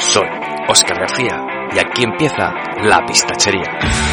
Soy Oscar García y aquí empieza La Pistachería.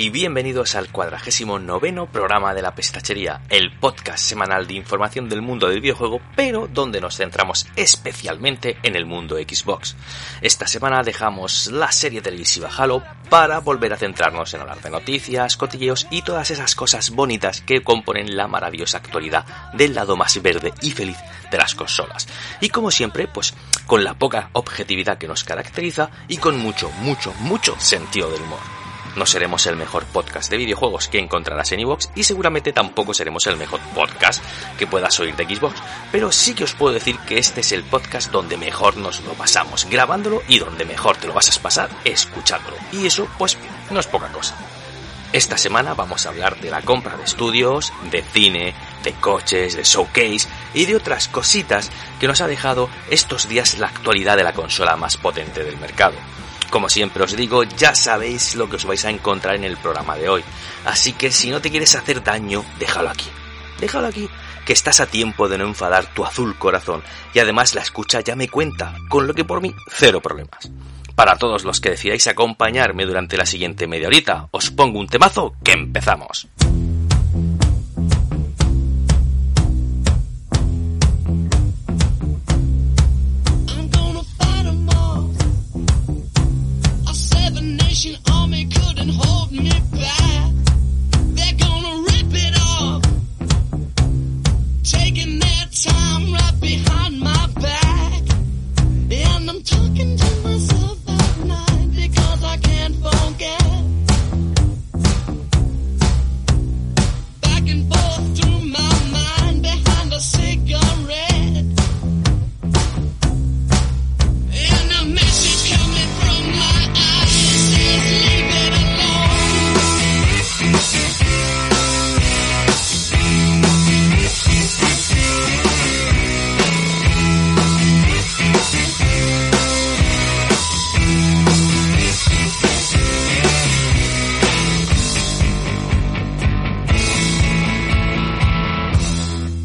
Y bienvenidos al cuadragésimo noveno programa de la Pestachería, el podcast semanal de información del mundo del videojuego, pero donde nos centramos especialmente en el mundo Xbox. Esta semana dejamos la serie televisiva Halo para volver a centrarnos en hablar de noticias, cotilleos y todas esas cosas bonitas que componen la maravillosa actualidad del lado más verde y feliz de las consolas. Y como siempre, pues con la poca objetividad que nos caracteriza y con mucho, mucho, mucho sentido del humor. No seremos el mejor podcast de videojuegos que encontrarás en iVoox y seguramente tampoco seremos el mejor podcast que puedas oír de Xbox, pero sí que os puedo decir que este es el podcast donde mejor nos lo pasamos grabándolo y donde mejor te lo vas a pasar escuchándolo. Y eso, pues, no es poca cosa. Esta semana vamos a hablar de la compra de estudios, de cine, de coches, de showcase y de otras cositas que nos ha dejado estos días la actualidad de la consola más potente del mercado. Como siempre os digo, ya sabéis lo que os vais a encontrar en el programa de hoy. Así que si no te quieres hacer daño, déjalo aquí. Déjalo aquí, que estás a tiempo de no enfadar tu azul corazón. Y además la escucha ya me cuenta, con lo que por mí, cero problemas. Para todos los que decidáis acompañarme durante la siguiente media horita, os pongo un temazo que empezamos.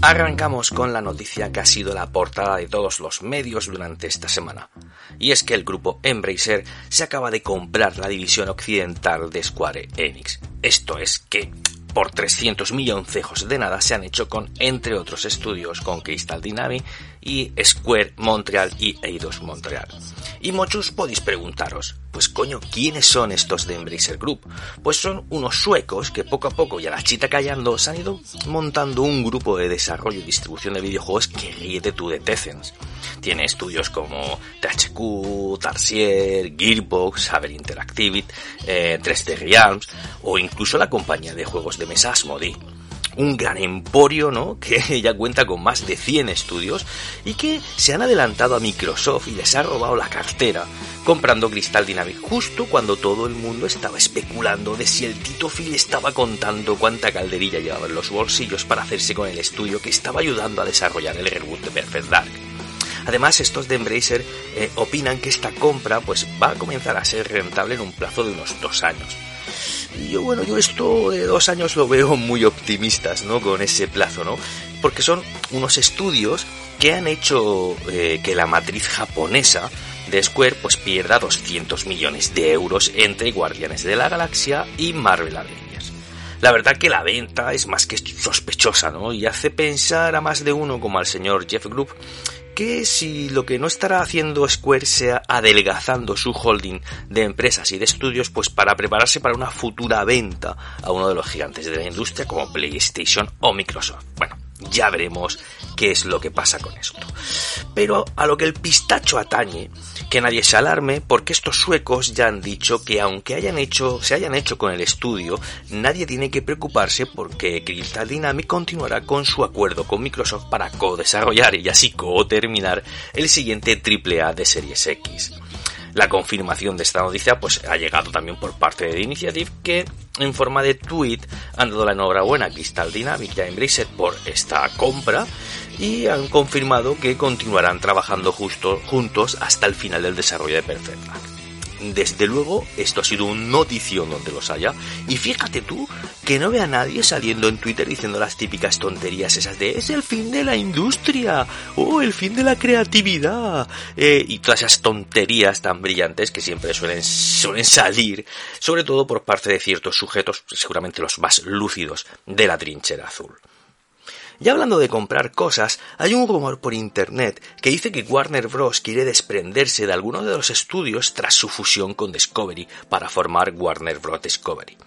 Arrancamos con la noticia que ha sido la portada de todos los medios durante esta semana. Y es que el grupo Embracer se acaba de comprar la división occidental de Square Enix. Esto es que por 300 milloncejos de nada se han hecho con, entre otros estudios, con Crystal Dynamics y Square Montreal y Eidos Montreal. Y muchos podéis preguntaros, pues coño, ¿quiénes son estos de Embracer Group? Pues son unos suecos que poco a poco y a la chita callando se han ido montando un grupo de desarrollo y distribución de videojuegos que ríete tú de Tezens. Tiene estudios como THQ, Tarsier, Gearbox, Haber Interactive, eh, 3D Realms o incluso la compañía de juegos de mesa Asmodee un gran emporio, ¿no? Que ya cuenta con más de 100 estudios y que se han adelantado a Microsoft y les ha robado la cartera comprando Crystal Dynamics justo cuando todo el mundo estaba especulando de si el Tito Phil estaba contando cuánta calderilla llevaba en los bolsillos para hacerse con el estudio que estaba ayudando a desarrollar el reboot de Perfect Dark. Además, estos de Embracer eh, opinan que esta compra pues, va a comenzar a ser rentable en un plazo de unos dos años. Y yo, bueno, yo esto de dos años lo veo muy optimistas, ¿no? Con ese plazo, ¿no? Porque son unos estudios que han hecho eh, que la matriz japonesa de Square pues pierda 200 millones de euros entre Guardianes de la Galaxia y Marvel Avengers. La verdad que la venta es más que sospechosa, ¿no? Y hace pensar a más de uno como al señor Jeff Group que si lo que no estará haciendo Square sea adelgazando su holding de empresas y de estudios, pues para prepararse para una futura venta a uno de los gigantes de la industria como PlayStation o Microsoft. Bueno, ya veremos qué es lo que pasa con esto. Pero a lo que el pistacho atañe, que nadie se alarme, porque estos suecos ya han dicho que aunque hayan hecho, se hayan hecho con el estudio, nadie tiene que preocuparse porque Crystal Dynamics continuará con su acuerdo con Microsoft para co-desarrollar y así co-terminar el siguiente AAA de Series X. La confirmación de esta noticia pues ha llegado también por parte de Initiative que en forma de tweet han dado la enhorabuena a Crystal Dynamics y a Embracer por esta compra y han confirmado que continuarán trabajando justo, juntos hasta el final del desarrollo de Perfect desde luego, esto ha sido un notición donde los haya. Y fíjate tú que no ve a nadie saliendo en Twitter diciendo las típicas tonterías esas de es el fin de la industria o el fin de la creatividad eh, y todas esas tonterías tan brillantes que siempre suelen, suelen salir, sobre todo por parte de ciertos sujetos, seguramente los más lúcidos de la trinchera azul. Y hablando de comprar cosas, hay un rumor por internet que dice que Warner Bros. quiere desprenderse de alguno de los estudios tras su fusión con Discovery para formar Warner Bros. Discovery.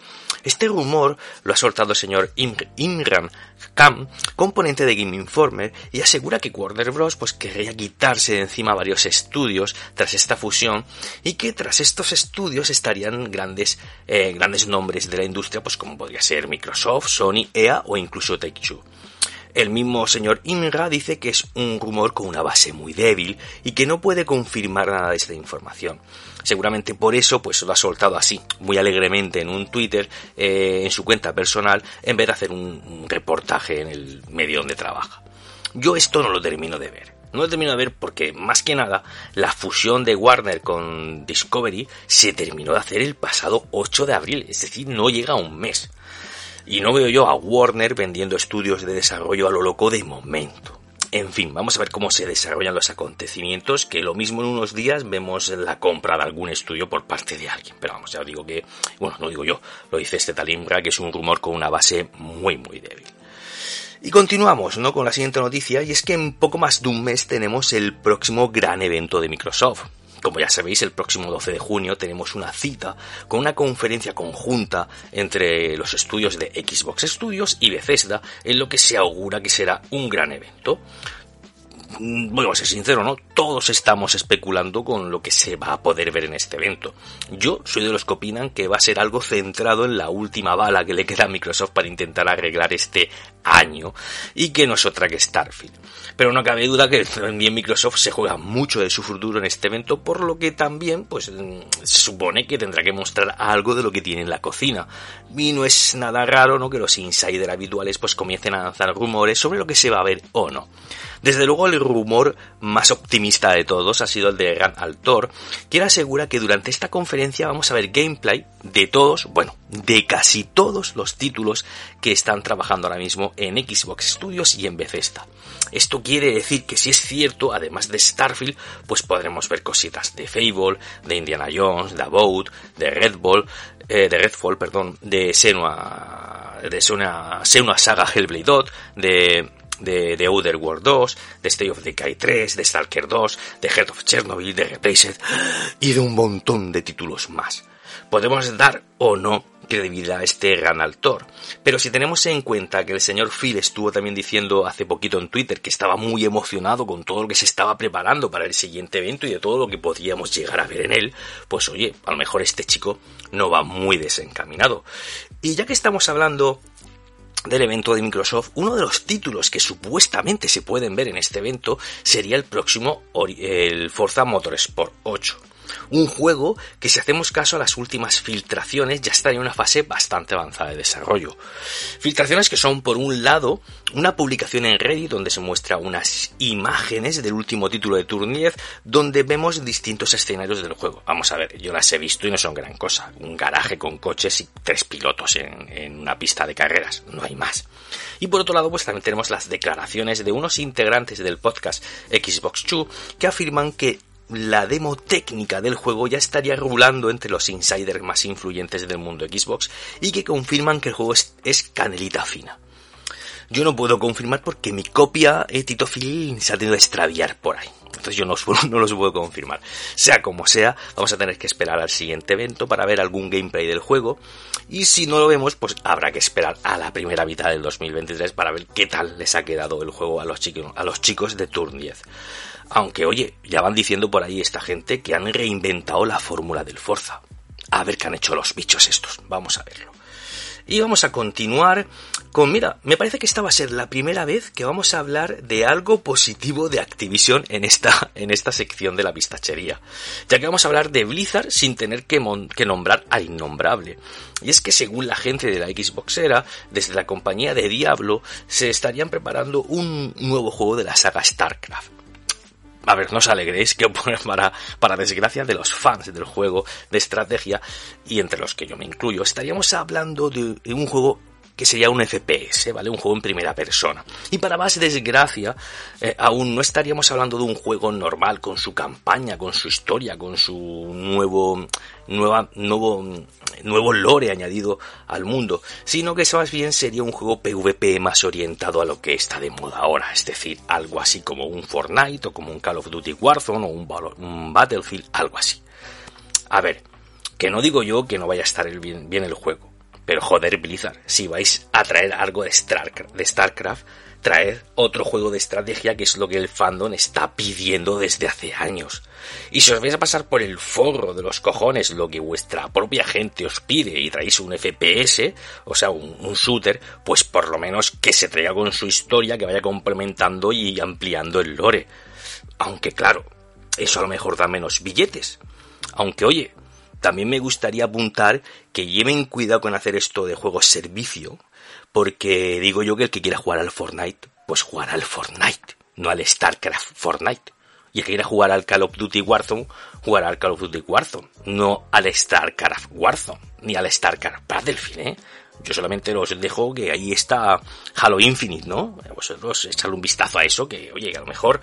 Este rumor lo ha soltado el señor Imran Khan, componente de Game Informer, y asegura que Warner Bros. pues querría quitarse de encima varios estudios tras esta fusión y que tras estos estudios estarían grandes, eh, grandes nombres de la industria, pues como podría ser Microsoft, Sony, EA o incluso Take-Two. El mismo señor Imra dice que es un rumor con una base muy débil y que no puede confirmar nada de esta información. Seguramente por eso pues lo ha soltado así, muy alegremente en un Twitter, eh, en su cuenta personal, en vez de hacer un, reportaje en el medio donde trabaja. Yo esto no lo termino de ver. No lo termino de ver porque, más que nada, la fusión de Warner con Discovery se terminó de hacer el pasado 8 de abril, es decir, no llega a un mes. Y no veo yo a Warner vendiendo estudios de desarrollo a lo loco de momento. En fin, vamos a ver cómo se desarrollan los acontecimientos, que lo mismo en unos días vemos la compra de algún estudio por parte de alguien. Pero vamos, ya digo que, bueno, no digo yo, lo dice este Talimbra, que es un rumor con una base muy, muy débil. Y continuamos, ¿no? Con la siguiente noticia, y es que en poco más de un mes tenemos el próximo gran evento de Microsoft. Como ya sabéis, el próximo 12 de junio tenemos una cita con una conferencia conjunta entre los estudios de Xbox Studios y Bethesda, en lo que se augura que será un gran evento. Mm, voy a ser sincero, ¿no? Todos estamos especulando con lo que se va a poder ver en este evento. Yo soy de los que opinan que va a ser algo centrado en la última bala que le queda a Microsoft para intentar arreglar este año y que no es otra que Starfield. Pero no cabe duda que también Microsoft se juega mucho de su futuro en este evento, por lo que también pues mm, se supone que tendrá que mostrar algo de lo que tiene en la cocina. Y no es nada raro, ¿no? Que los insiders habituales pues comiencen a lanzar rumores sobre lo que se va a ver o no. Desde luego el rumor más optimista de todos ha sido el de Gran Altor, quien asegura que durante esta conferencia vamos a ver gameplay de todos, bueno, de casi todos los títulos que están trabajando ahora mismo en Xbox Studios y en Bethesda. Esto quiere decir que si es cierto, además de Starfield, pues podremos ver cositas de Fable, de Indiana Jones, de About, de Red Bull, eh, de Redfall, perdón, de Senua, de Senua, Senua Saga Hellblade 2, de de, Outer World 2, de State of Decay 3, de Stalker 2, de Heart of Chernobyl, de Replaced y de un montón de títulos más. Podemos dar o no credibilidad a este gran autor. Pero si tenemos en cuenta que el señor Phil estuvo también diciendo hace poquito en Twitter que estaba muy emocionado con todo lo que se estaba preparando para el siguiente evento y de todo lo que podíamos llegar a ver en él, pues oye, a lo mejor este chico no va muy desencaminado. Y ya que estamos hablando del evento de Microsoft, uno de los títulos que supuestamente se pueden ver en este evento sería el próximo el Forza Motorsport 8. Un juego que si hacemos caso a las últimas filtraciones ya está en una fase bastante avanzada de desarrollo. Filtraciones que son por un lado una publicación en Reddit donde se muestra unas imágenes del último título de Turn 10 donde vemos distintos escenarios del juego. Vamos a ver, yo las he visto y no son gran cosa. Un garaje con coches y tres pilotos en, en una pista de carreras, no hay más. Y por otro lado, pues también tenemos las declaraciones de unos integrantes del podcast Xbox 2 que afirman que la demo técnica del juego ya estaría rulando entre los insiders más influyentes del mundo Xbox y que confirman que el juego es, canelita fina. Yo no puedo confirmar porque mi copia eh, Tito Phil se ha tenido que extraviar por ahí. Entonces yo no, no los puedo confirmar. Sea como sea, vamos a tener que esperar al siguiente evento para ver algún gameplay del juego. Y si no lo vemos, pues habrá que esperar a la primera mitad del 2023 para ver qué tal les ha quedado el juego a los chicos, a los chicos de Turn 10. Aunque oye, ya van diciendo por ahí esta gente que han reinventado la fórmula del Forza. A ver qué han hecho los bichos estos. Vamos a verlo. Y vamos a continuar con, mira, me parece que esta va a ser la primera vez que vamos a hablar de algo positivo de Activision en esta, en esta sección de la pistachería. Ya que vamos a hablar de Blizzard sin tener que, que nombrar al innombrable. Y es que según la gente de la Xboxera, desde la compañía de Diablo, se estarían preparando un nuevo juego de la saga StarCraft a ver, no os alegréis que para, para desgracia de los fans del juego de estrategia, y entre los que yo me incluyo, estaríamos hablando de, un juego que sería un FPS, ¿vale? Un juego en primera persona. Y para más desgracia, eh, aún no estaríamos hablando de un juego normal, con su campaña, con su historia, con su nuevo, nueva, nuevo, nuevo lore añadido al mundo, sino que más bien sería un juego PvP más orientado a lo que está de moda ahora, es decir, algo así como un Fortnite o como un Call of Duty Warzone o un, un Battlefield, algo así. A ver, que no digo yo que no vaya a estar bien, bien el juego, pero joder, Blizzard, si vais a traer algo de, de StarCraft, traed otro juego de estrategia que es lo que el fandom está pidiendo desde hace años. Y si os vais a pasar por el forro de los cojones lo que vuestra propia gente os pide y traéis un FPS, o sea, un, un shooter, pues por lo menos que se traiga con su historia, que vaya complementando y ampliando el lore. Aunque claro, eso a lo mejor da menos billetes. Aunque oye, también me gustaría apuntar que lleven cuidado con hacer esto de juegos servicio, porque digo yo que el que quiera jugar al Fortnite, pues jugará al Fortnite, no al StarCraft Fortnite. Y el que quiera jugar al Call of Duty Warzone, jugará al Call of Duty Warzone, no al StarCraft Warzone, ni al StarCraft Battlefield, ¿eh? Yo solamente os dejo que ahí está Halo Infinite, ¿no? Vosotros echarle un vistazo a eso, que oye, a lo mejor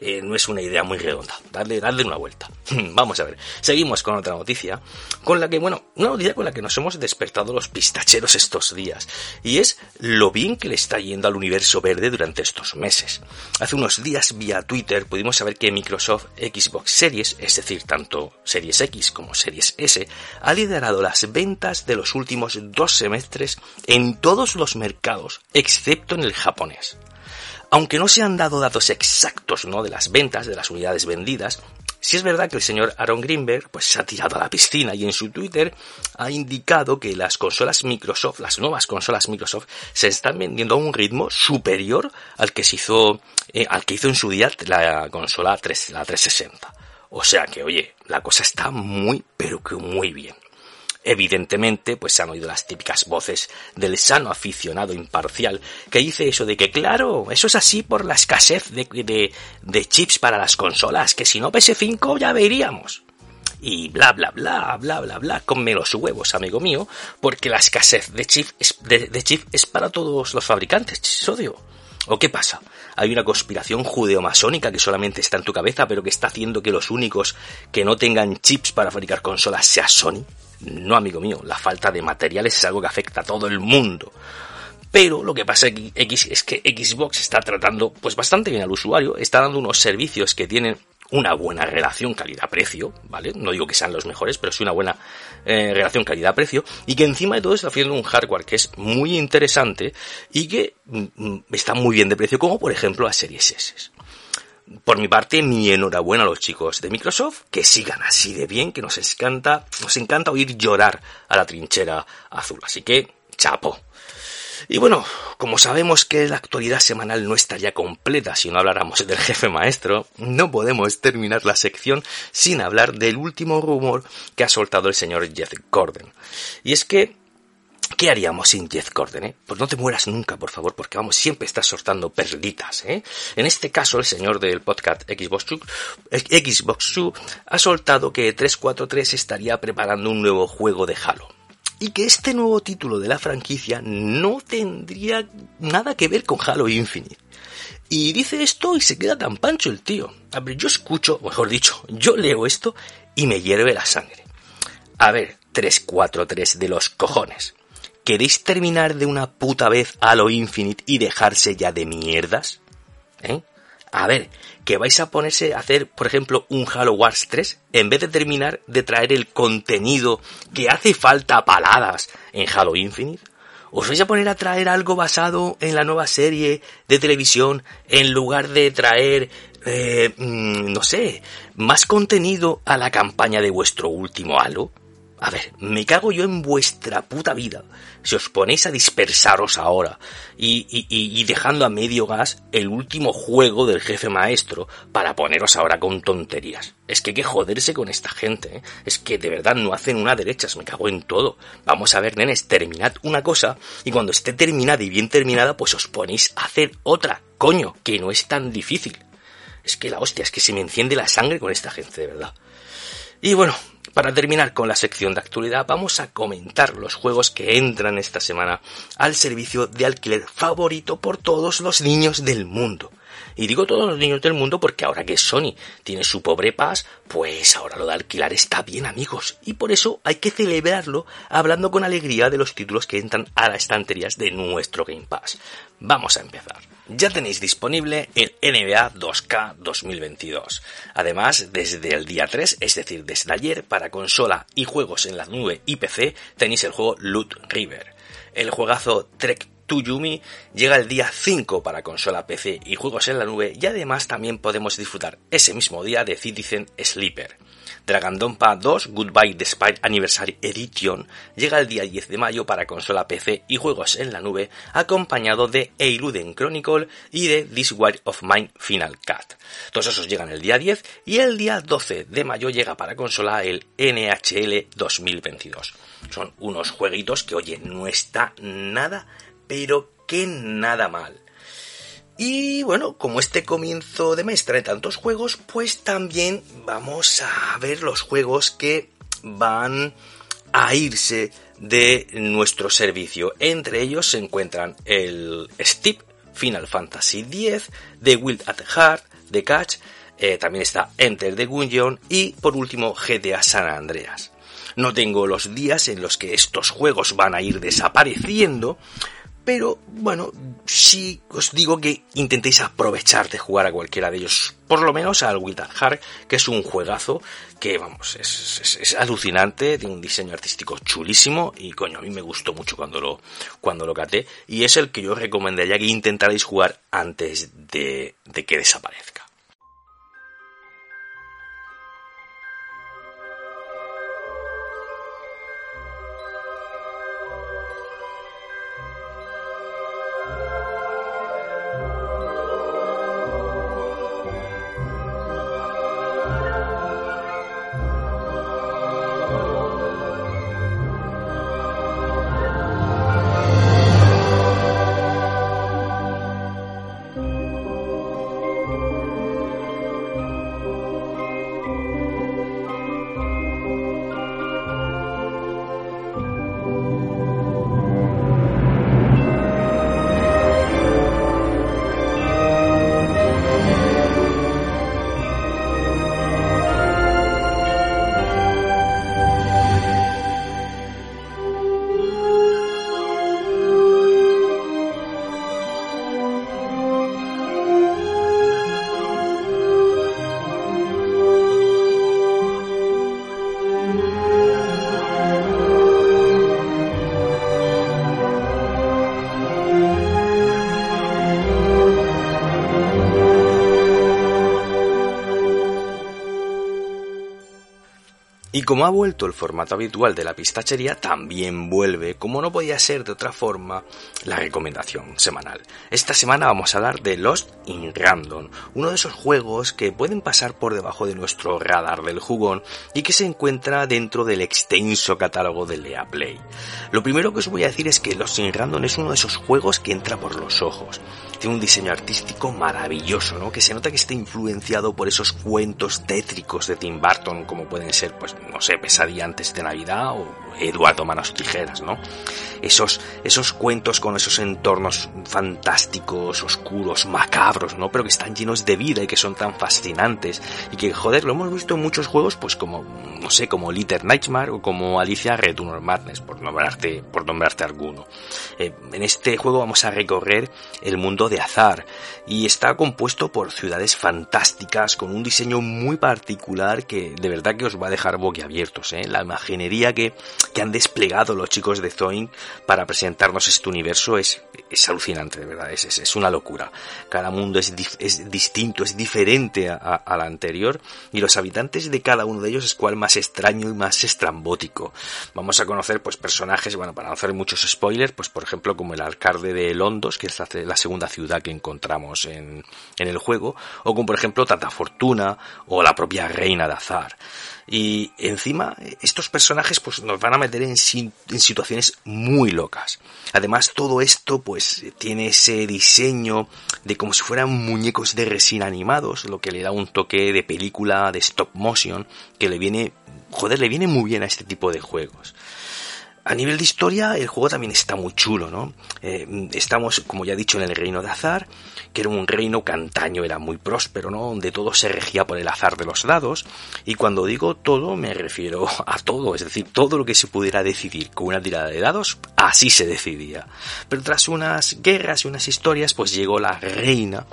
eh, no es una idea muy redonda. Dadle, dadle una vuelta. Vamos a ver. Seguimos con otra noticia, con la que, bueno, una noticia con la que nos hemos despertado los pistacheros estos días, y es lo bien que le está yendo al universo verde durante estos meses. Hace unos días vía Twitter pudimos saber que Microsoft Xbox Series, es decir, tanto Series X como Series S, ha liderado las ventas de los últimos dos semestres en todos los mercados, excepto en el japonés. Aunque no se han dado datos exactos ¿no? de las ventas, de las unidades vendidas, sí es verdad que el señor Aaron Greenberg pues, se ha tirado a la piscina y en su Twitter ha indicado que las consolas Microsoft, las nuevas consolas Microsoft, se están vendiendo a un ritmo superior al que se hizo, eh, al que hizo en su día la consola 3, la 360. O sea que, oye, la cosa está muy, pero que muy bien. Evidentemente, pues se han oído las típicas voces del sano aficionado imparcial que dice eso de que, claro, eso es así por la escasez de, de, chips para las consolas, que si no PS5 ya veríamos y bla bla bla bla bla bla, come los huevos, amigo mío, porque la escasez de chip es, de, chip es para todos los fabricantes, sodio. ¿O qué pasa? Hay una conspiración judeo-masónica que solamente está en tu cabeza, pero que está haciendo que los únicos que no tengan chips para fabricar consolas sea Sony. No, amigo mío, la falta de materiales es algo que afecta a todo el mundo. Pero lo que pasa es que Xbox está tratando pues bastante bien al usuario, está dando unos servicios que tienen una buena relación calidad-precio, ¿vale? No digo que sean los mejores, pero sí una buena eh, relación calidad-precio y que encima de todo está haciendo un hardware que es muy interesante y que mm, mm, está muy bien de precio, como por ejemplo la Series S. Por mi parte, mi enhorabuena a los chicos de Microsoft, que sigan así de bien, que nos encanta, nos encanta oír llorar a la trinchera azul. Así que, chapo. Y bueno, como sabemos que la actualidad semanal no estaría completa si no habláramos del jefe maestro, no podemos terminar la sección sin hablar del último rumor que ha soltado el señor Jeff Gordon. Y es que ¿Qué haríamos sin Jeff Gordon? Eh? Pues no te mueras nunca, por favor, porque vamos, siempre estás soltando perlitas. ¿eh? En este caso, el señor del podcast Xbox 2, Xbox 2 ha soltado que 343 estaría preparando un nuevo juego de Halo y que este nuevo título de la franquicia no tendría nada que ver con Halo Infinite. Y dice esto y se queda tan pancho el tío. A ver, yo escucho, mejor dicho, yo leo esto y me hierve la sangre. A ver, 343 de los cojones. ¿Queréis terminar de una puta vez Halo Infinite y dejarse ya de mierdas? ¿Eh? A ver, que vais a ponerse a hacer, por ejemplo, un Halo Wars 3, en vez de terminar de traer el contenido que hace falta a paladas en Halo Infinite, os vais a poner a traer algo basado en la nueva serie de televisión en lugar de traer, eh, mm, no sé, más contenido a la campaña de vuestro último Halo. A ver, me cago yo en vuestra puta vida si os ponéis a dispersaros ahora y, y, dejando a medio gas el último juego del jefe maestro para poneros ahora con tonterías. Es que hay que joderse con esta gente, ¿eh? es que de verdad no hacen una derecha, me cago en todo. Vamos a ver, nenes, terminad una cosa y cuando esté terminada y bien terminada, pues os ponéis a hacer otra, coño, que no es tan difícil. Es que la hostia, es que se me enciende la sangre con esta gente, de verdad. Y bueno, para terminar con la sección de actualidad, vamos a comentar los juegos que entran esta semana al servicio de alquiler favorito por todos los niños del mundo. Y digo todos los niños del mundo porque ahora que Sony tiene su pobre paz, pues ahora lo de alquilar está bien amigos. Y por eso hay que celebrarlo hablando con alegría de los títulos que entran a las estanterías de nuestro Game Pass. Vamos a empezar ya tenéis disponible el NBA 2K 2022. Además, desde el día 3, es decir, desde ayer, para consola y juegos en la nube y PC, tenéis el juego Loot River. El juegazo Trek to Yumi llega el día 5 para consola PC y juegos en la nube y además también podemos disfrutar ese mismo día de Citizen Sleeper. Dragondompa 2 Goodbye Despite Anniversary Edition llega el día 10 de mayo para consola PC y juegos en la nube, acompañado de Eiluden Chronicle y de This War of Mine Final Cut. Todos esos llegan el día 10 y el día 12 de mayo llega para consola el NHL 2022. Son unos jueguitos que, oye, no está nada, pero que nada mal. Y bueno, como este comienzo de mes trae tantos juegos, pues también vamos a ver los juegos que van a irse de nuestro servicio. Entre ellos se encuentran el Steep Final Fantasy X, The Wild at Heart, The Catch, eh, también está Enter the Gungeon y por último GTA San Andreas. No tengo los días en los que estos juegos van a ir desapareciendo, pero bueno, sí os digo que intentéis aprovechar de jugar a cualquiera de ellos, por lo menos al Wild Heart, que es un juegazo que, vamos, es, alucinante, tiene un diseño artístico chulísimo y, coño, a mí me gustó mucho cuando lo, cuando lo caté y es el que yo recomendaría que intentarais jugar antes de que desaparezca. Y como ha vuelto el formato habitual de la pistachería, también vuelve, como no podía ser de otra forma, la recomendación semanal. Esta semana vamos a hablar de Lost in Random, uno de esos juegos que pueden pasar por debajo de nuestro radar del jugón y que se encuentra dentro del extenso catálogo de Lea Play. Lo primero que os voy a decir es que Lost in Random es uno de esos juegos que entra por los ojos tiene un diseño artístico maravilloso, ¿no? Que se nota que está influenciado por esos cuentos tétricos de Tim Burton, como pueden ser, pues, no sé, Pesadilla antes de Navidad o Eduardo Manos Tijeras, ¿no? Esos, esos cuentos con esos entornos fantásticos, oscuros, macabros, ¿no? Pero que están llenos de vida y que son tan fascinantes y que, joder, lo hemos visto en muchos juegos, pues como, no sé, como Little Nightmare o como Alicia Return of Madness, por nombrarte, por nombrarte alguno. Eh, en este juego vamos a recorrer el mundo de azar y está compuesto por ciudades fantásticas con un diseño muy particular que de verdad que os va a dejar boquiabiertos. ¿eh? La imaginería que, que han desplegado los chicos de Zoink para presentarnos este universo es, es alucinante, de verdad, es, es, una locura. Cada mundo es, es distinto, es diferente al anterior y los habitantes de cada uno de ellos es cual más extraño y más estrambótico. Vamos a conocer pues personajes, bueno, para no hacer muchos spoilers, pues por ejemplo como el alcalde de Londos, que es la segunda ciudad ciudad que encontramos en, en el juego, o como por ejemplo Tata Fortuna o la propia Reina de Azar. Y encima, estos personajes pues nos van a meter en, situaciones muy locas. Además, todo esto pues tiene ese diseño de como si fueran muñecos de resina animados, lo que le da un toque de película de stop motion que le viene, joder, le viene muy bien a este tipo de juegos. A nivel de historia, el juego también está muy chulo, ¿no? Eh, estamos, como ya he dicho, en el reino de azar, que era un reino que antaño era muy próspero, ¿no? Donde todo se regía por el azar de los dados. Y cuando digo todo, me refiero a todo, es decir, todo lo que se pudiera decidir con una tirada de dados, así se decidía. Pero tras unas guerras y unas historias, pues llegó la reina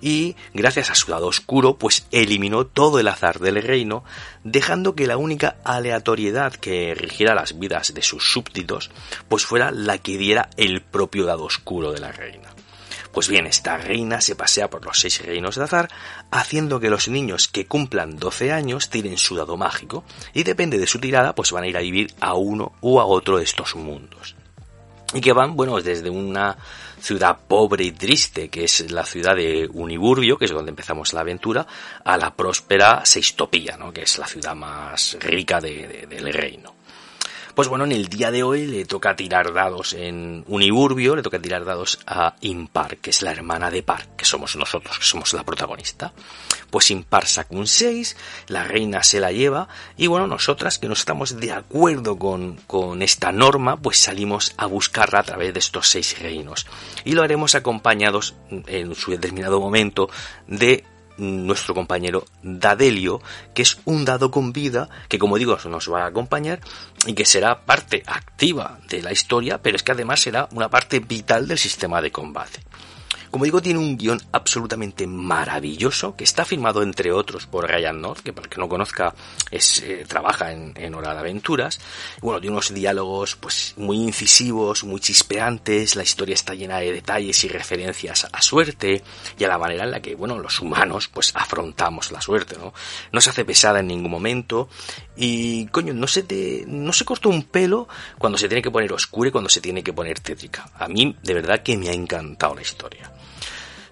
y, gracias a su lado oscuro, pues eliminó todo el azar del reino, dejando que la única aleatoriedad que rigiera las vidas de sus súbditos, pues fuera la que diera el propio lado oscuro de la reina. Pues bien, esta reina se pasea por los seis reinos de azar, haciendo que los niños que cumplan 12 años tiren su dado mágico, y depende de su tirada, pues van a ir a vivir a uno u a otro de estos mundos. Y que van, bueno, desde una ciudad pobre y triste, que es la ciudad de Uniburbio, que es donde empezamos la aventura, a la próspera Seistopía, ¿no? que es la ciudad más rica del reino. Pues bueno, en el día de hoy le toca tirar dados en Uniburbio, le toca tirar dados a Impar, que es la hermana de Par, que somos nosotros, que somos la protagonista. Pues Impar saca un 6, la reina se la lleva, y bueno, nosotras que no estamos de acuerdo con, con esta norma, pues salimos a buscarla a través de estos seis reinos. Y lo haremos acompañados en su determinado momento de nuestro compañero Dadelio, que es un dado con vida que, como digo, nos va a acompañar y que será parte activa de la historia, pero es que además será una parte vital del sistema de combate. Como digo, tiene un guion absolutamente maravilloso que está firmado entre otros por Ryan North, que para el que no conozca eh, trabaja en, en, Hora de Aventuras. Bueno, tiene unos diálogos pues muy incisivos, muy chispeantes, la historia está llena de detalles y referencias a suerte y a la manera en la que, bueno, los humanos pues afrontamos la suerte, ¿no? No se hace pesada en ningún momento y, coño, no se te, no se corta un pelo cuando se tiene que poner oscura y cuando se tiene que poner tétrica. A mí, de verdad que me ha encantado la historia.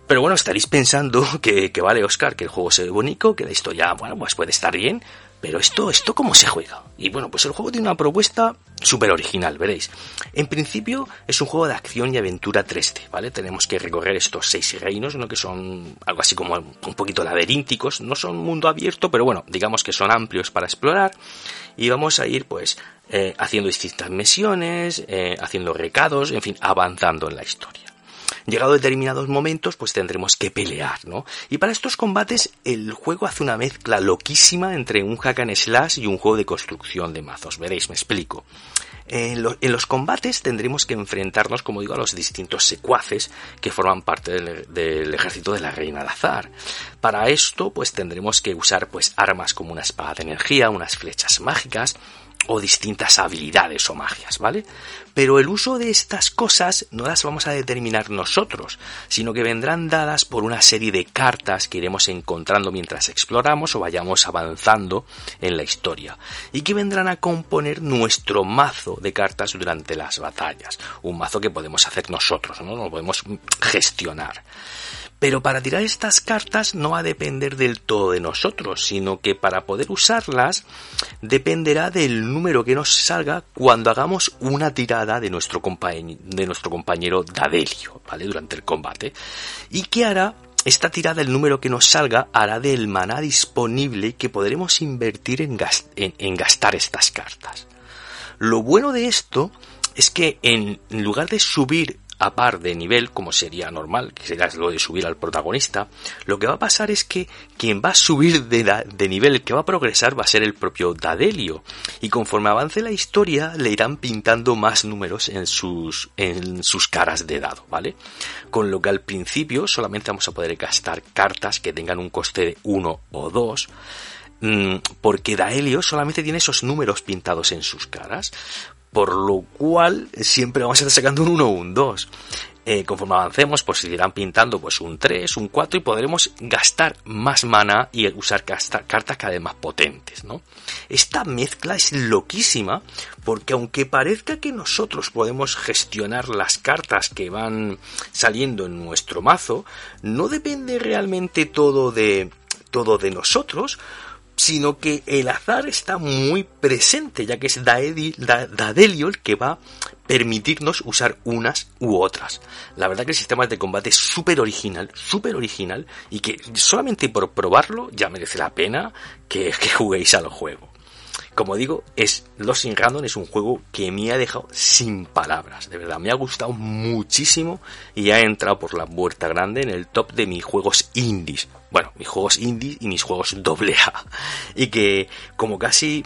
Pero bueno, estaréis pensando que, vale, Oscar, que el juego se ve bonito, que la historia, bueno, pues puede estar bien, pero esto, esto cómo se juega. Y bueno, pues el juego tiene una propuesta súper original, veréis. En principio es un juego de acción y aventura 3D, ¿vale? Tenemos que recorrer estos seis reinos, ¿no? Que son algo así como un poquito laberínticos, no son mundo abierto, pero bueno, digamos que son amplios para explorar. Y vamos a ir, pues, eh, haciendo distintas misiones, eh, haciendo recados, en fin, avanzando en la historia. Llegado a determinados momentos, pues tendremos que pelear, ¿no? Y para estos combates, el juego hace una mezcla loquísima entre un hack and slash y un juego de construcción de mazos. Veréis, me explico. En, los combates tendremos que enfrentarnos, como digo, a los distintos secuaces que forman parte del, ejército de la reina de azar. Para esto, pues tendremos que usar pues armas como una espada de energía, unas flechas mágicas, o distintas habilidades o magias, ¿vale? Pero el uso de estas cosas no las vamos a determinar nosotros, sino que vendrán dadas por una serie de cartas que iremos encontrando mientras exploramos o vayamos avanzando en la historia, y que vendrán a componer nuestro mazo de cartas durante las batallas, un mazo que podemos hacer nosotros, ¿no? Lo podemos gestionar. Pero para tirar estas cartas no va a depender del todo de nosotros, sino que para poder usarlas dependerá del número que nos salga cuando hagamos una tirada de nuestro, de nuestro compañero Dadelio, ¿vale? Durante el combate. ¿Y qué hará? Esta tirada, el número que nos salga, hará del maná disponible que podremos invertir en gastar estas cartas. Lo bueno de esto es que en lugar de subir a par de nivel, como sería normal, que sería lo de subir al protagonista, lo que va a pasar es que quien va a subir de, de nivel, el que va a progresar, va a ser el propio Dadelio. Y conforme avance la historia, le irán pintando más números en sus, en sus caras de dado, ¿vale? Con lo que al principio solamente vamos a poder gastar cartas que tengan un coste de 1 o 2 mm, porque Daelio solamente tiene esos números pintados en sus caras por lo cual siempre vamos a estar sacando un 1 o un 2. Eh, conforme avancemos, pues irán pintando pues un 3, un 4 y podremos gastar más mana y usar cartas cada vez más potentes, ¿no? Esta mezcla es loquísima porque aunque parezca que nosotros podemos gestionar las cartas que van saliendo en nuestro mazo, no depende realmente todo de todo de nosotros, sino que el azar está muy presente, ya que es Dadelio el que va a permitirnos usar unas u otras. La verdad que el sistema de combate es súper original, súper original, y que solamente por probarlo ya merece la pena que, que juguéis al juego. Como digo, es Lost in Random es un juego que me ha dejado sin palabras, de verdad, me ha gustado muchísimo y ha entrado por la puerta grande en el top de mis juegos indies. Bueno, mis juegos indies y mis juegos doble A. Y que como casi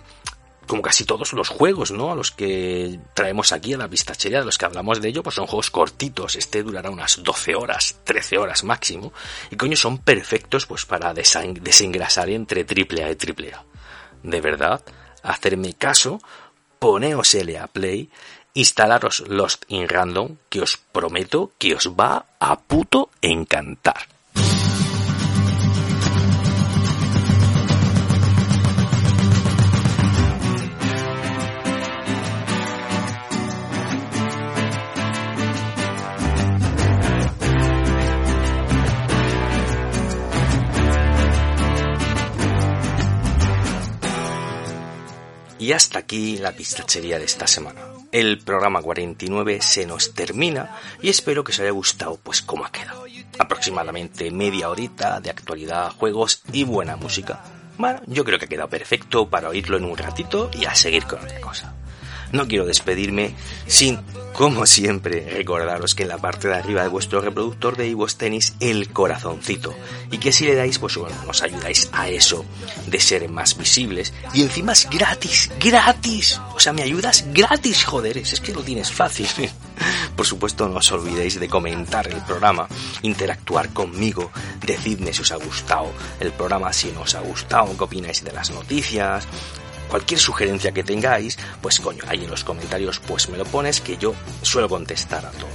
como casi todos los juegos, ¿no? A los que traemos aquí a la pistachería, de los que hablamos de ello, pues son juegos cortitos. Este durará unas 12 horas, 13 horas máximo. Y coño, son perfectos pues para desengrasar entre triple y triple. De verdad, hacerme caso, poneos a Play, instalaros Lost in Random, que os prometo que os va a puto encantar. Y hasta aquí la pistachería de esta semana. El programa 49 se nos termina y espero que os haya gustado pues cómo ha quedado. Aproximadamente media horita de actualidad, juegos y buena música. Bueno, yo creo que ha quedado perfecto para oírlo en un ratito y a seguir con otra cosa. No quiero despedirme sin, como siempre, recordaros que en la parte de arriba de vuestro reproductor de iVoox tenéis el corazoncito y que si le dais, pues bueno, nos ayudáis a eso de ser más visibles y encima es gratis, gratis. O sea, me ayudas gratis, joder, es que lo tienes fácil. Por supuesto, no os olvidéis de comentar el programa, interactuar conmigo, decidme si os ha gustado el programa, si no os ha gustado, qué opináis de las noticias, cualquier sugerencia que tengáis, pues coño, ahí en los comentarios pues me lo pones que yo suelo contestar a todo.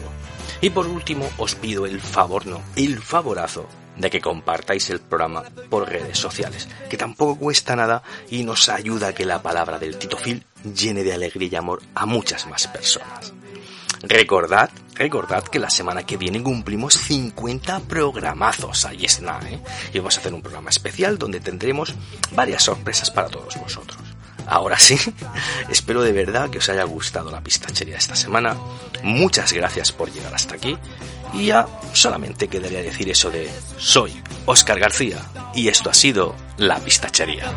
Y por último os pido el favor, no, el favorazo de que compartáis el programa por redes sociales, que tampoco cuesta nada y nos ayuda a que la palabra del Tito Phil llene de alegría y amor a muchas más personas. Recordad, recordad que la semana que viene cumplimos 50 programazos, ahí está, ¿eh? Y vamos a hacer un programa especial donde tendremos varias sorpresas para todos vosotros. Ahora sí, espero de verdad que os haya gustado la pistachería esta semana. Muchas gracias por llegar hasta aquí. Y ya solamente quedaría decir eso de soy Oscar García y esto ha sido La Pistachería.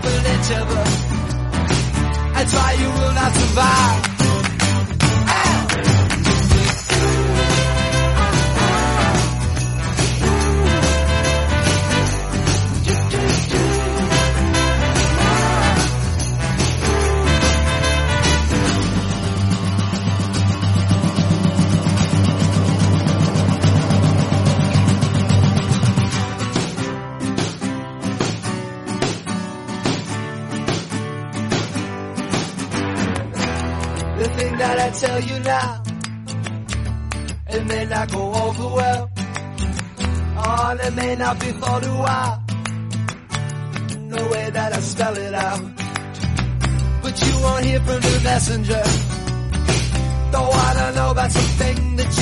Tell you now, it may not go over well. Oh, it may not be thought a while. No way that I spell it out. But you won't hear from the messenger. Though I Don't know about something that